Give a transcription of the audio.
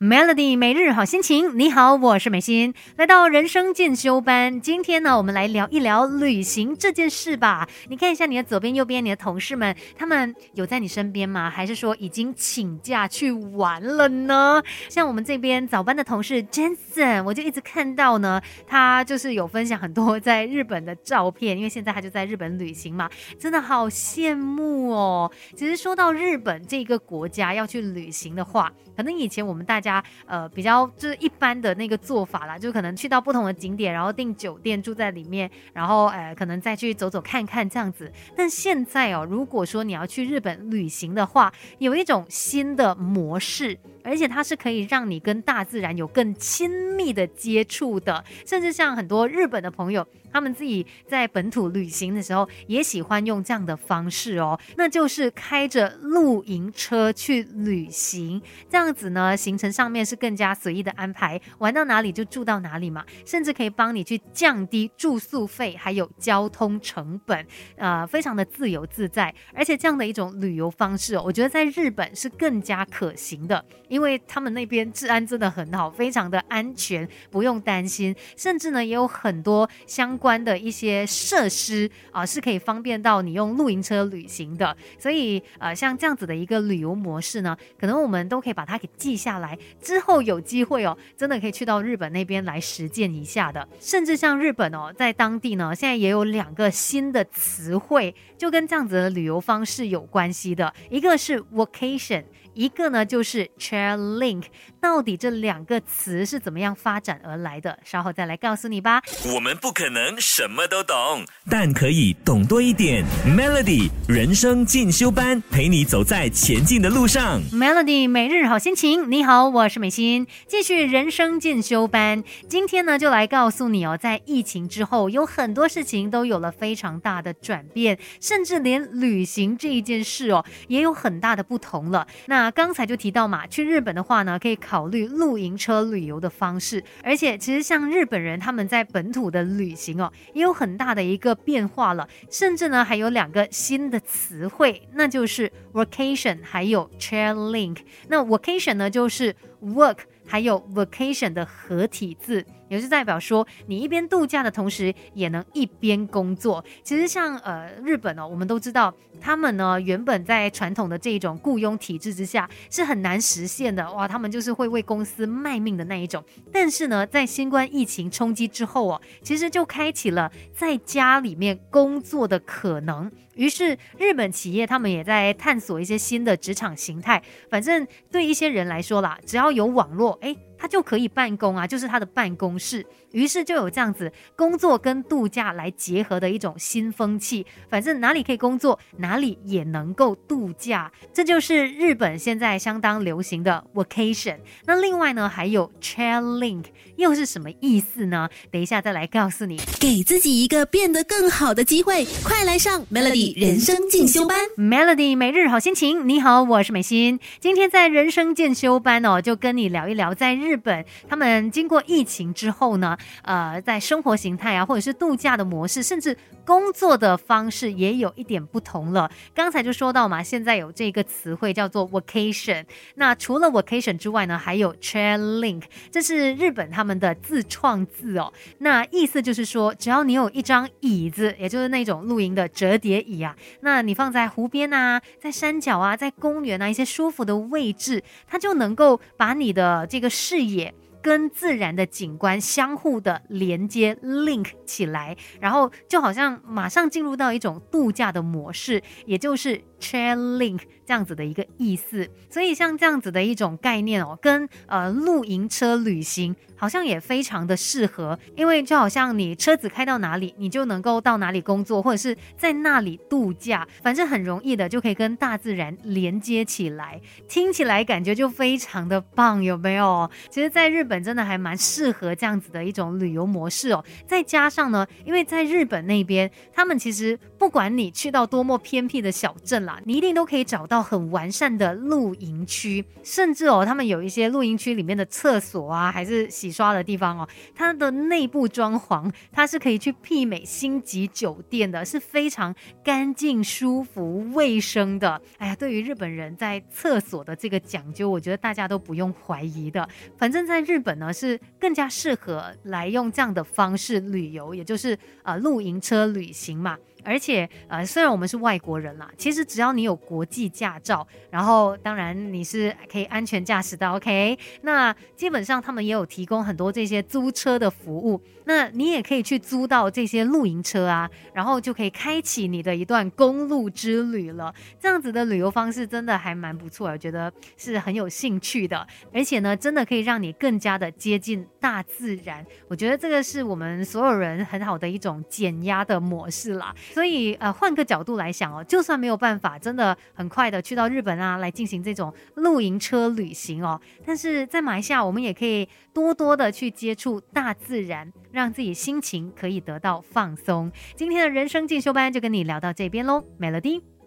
Melody 每日好心情，你好，我是美心，来到人生进修班。今天呢，我们来聊一聊旅行这件事吧。你看一下你的左边、右边，你的同事们，他们有在你身边吗？还是说已经请假去玩了呢？像我们这边早班的同事 Jensen，我就一直看到呢，他就是有分享很多在日本的照片，因为现在他就在日本旅行嘛，真的好羡慕哦。其实说到日本这个国家要去旅行的话，可能以前我们大家。家呃比较就是一般的那个做法啦，就可能去到不同的景点，然后订酒店住在里面，然后呃可能再去走走看看这样子。但现在哦，如果说你要去日本旅行的话，有一种新的模式。而且它是可以让你跟大自然有更亲密的接触的，甚至像很多日本的朋友，他们自己在本土旅行的时候，也喜欢用这样的方式哦，那就是开着露营车去旅行，这样子呢，行程上面是更加随意的安排，玩到哪里就住到哪里嘛，甚至可以帮你去降低住宿费还有交通成本，呃，非常的自由自在，而且这样的一种旅游方式，我觉得在日本是更加可行的。因因为他们那边治安真的很好，非常的安全，不用担心。甚至呢，也有很多相关的一些设施啊，是可以方便到你用露营车旅行的。所以，呃，像这样子的一个旅游模式呢，可能我们都可以把它给记下来，之后有机会哦，真的可以去到日本那边来实践一下的。甚至像日本哦，在当地呢，现在也有两个新的词汇，就跟这样子的旅游方式有关系的，一个是 vacation。一个呢就是 chair link，到底这两个词是怎么样发展而来的？稍后再来告诉你吧。我们不可能什么都懂，但可以懂多一点。Melody 人生进修班，陪你走在前进的路上。Melody 每日好心情，你好，我是美心，继续人生进修班。今天呢，就来告诉你哦，在疫情之后，有很多事情都有了非常大的转变，甚至连旅行这一件事哦，也有很大的不同了。那刚才就提到嘛，去日本的话呢，可以考虑露营车旅游的方式。而且其实像日本人他们在本土的旅行哦，也有很大的一个变化了。甚至呢，还有两个新的词汇，那就是 vacation 还有 chair link。那 vacation 呢，就是 work 还有 vacation 的合体字。也是代表说，你一边度假的同时，也能一边工作。其实像呃日本哦，我们都知道，他们呢原本在传统的这一种雇佣体制之下是很难实现的。哇，他们就是会为公司卖命的那一种。但是呢，在新冠疫情冲击之后哦，其实就开启了在家里面工作的可能。于是日本企业他们也在探索一些新的职场形态。反正对一些人来说啦，只要有网络，哎。他就可以办公啊，就是他的办公室。于是就有这样子工作跟度假来结合的一种新风气。反正哪里可以工作，哪里也能够度假。这就是日本现在相当流行的 vacation。那另外呢，还有 chair link，又是什么意思呢？等一下再来告诉你。给自己一个变得更好的机会，快来上 Melody 人生进修班。Melody 每日好心情，你好，我是美心。今天在人生进修班哦，就跟你聊一聊在日。日本他们经过疫情之后呢，呃，在生活形态啊，或者是度假的模式，甚至工作的方式也有一点不同了。刚才就说到嘛，现在有这个词汇叫做 vacation。那除了 vacation 之外呢，还有 chair link，这是日本他们的自创字哦。那意思就是说，只要你有一张椅子，也就是那种露营的折叠椅啊，那你放在湖边啊，在山脚啊，在公园啊一些舒服的位置，它就能够把你的这个视视野跟自然的景观相互的连接 link 起来，然后就好像马上进入到一种度假的模式，也就是 chair link。这样子的一个意思，所以像这样子的一种概念哦，跟呃露营车旅行好像也非常的适合，因为就好像你车子开到哪里，你就能够到哪里工作，或者是在那里度假，反正很容易的就可以跟大自然连接起来，听起来感觉就非常的棒，有没有？其实，在日本真的还蛮适合这样子的一种旅游模式哦。再加上呢，因为在日本那边，他们其实不管你去到多么偏僻的小镇啦，你一定都可以找到很完善的露营区，甚至哦，他们有一些露营区里面的厕所啊，还是洗刷的地方哦，它的内部装潢它是可以去媲美星级酒店的，是非常干净、舒服、卫生的。哎呀，对于日本人在厕所的这个讲究，我觉得大家都不用怀疑的。反正在日日本呢，是更加适合来用这样的方式旅游，也就是呃露营车旅行嘛。而且，呃，虽然我们是外国人啦，其实只要你有国际驾照，然后当然你是可以安全驾驶的，OK？那基本上他们也有提供很多这些租车的服务，那你也可以去租到这些露营车啊，然后就可以开启你的一段公路之旅了。这样子的旅游方式真的还蛮不错，我觉得是很有兴趣的，而且呢，真的可以让你更加的接近大自然。我觉得这个是我们所有人很好的一种减压的模式啦。所以，呃，换个角度来想哦，就算没有办法，真的很快的去到日本啊，来进行这种露营车旅行哦，但是在马来西亚，我们也可以多多的去接触大自然，让自己心情可以得到放松。今天的人生进修班就跟你聊到这边喽美乐蒂。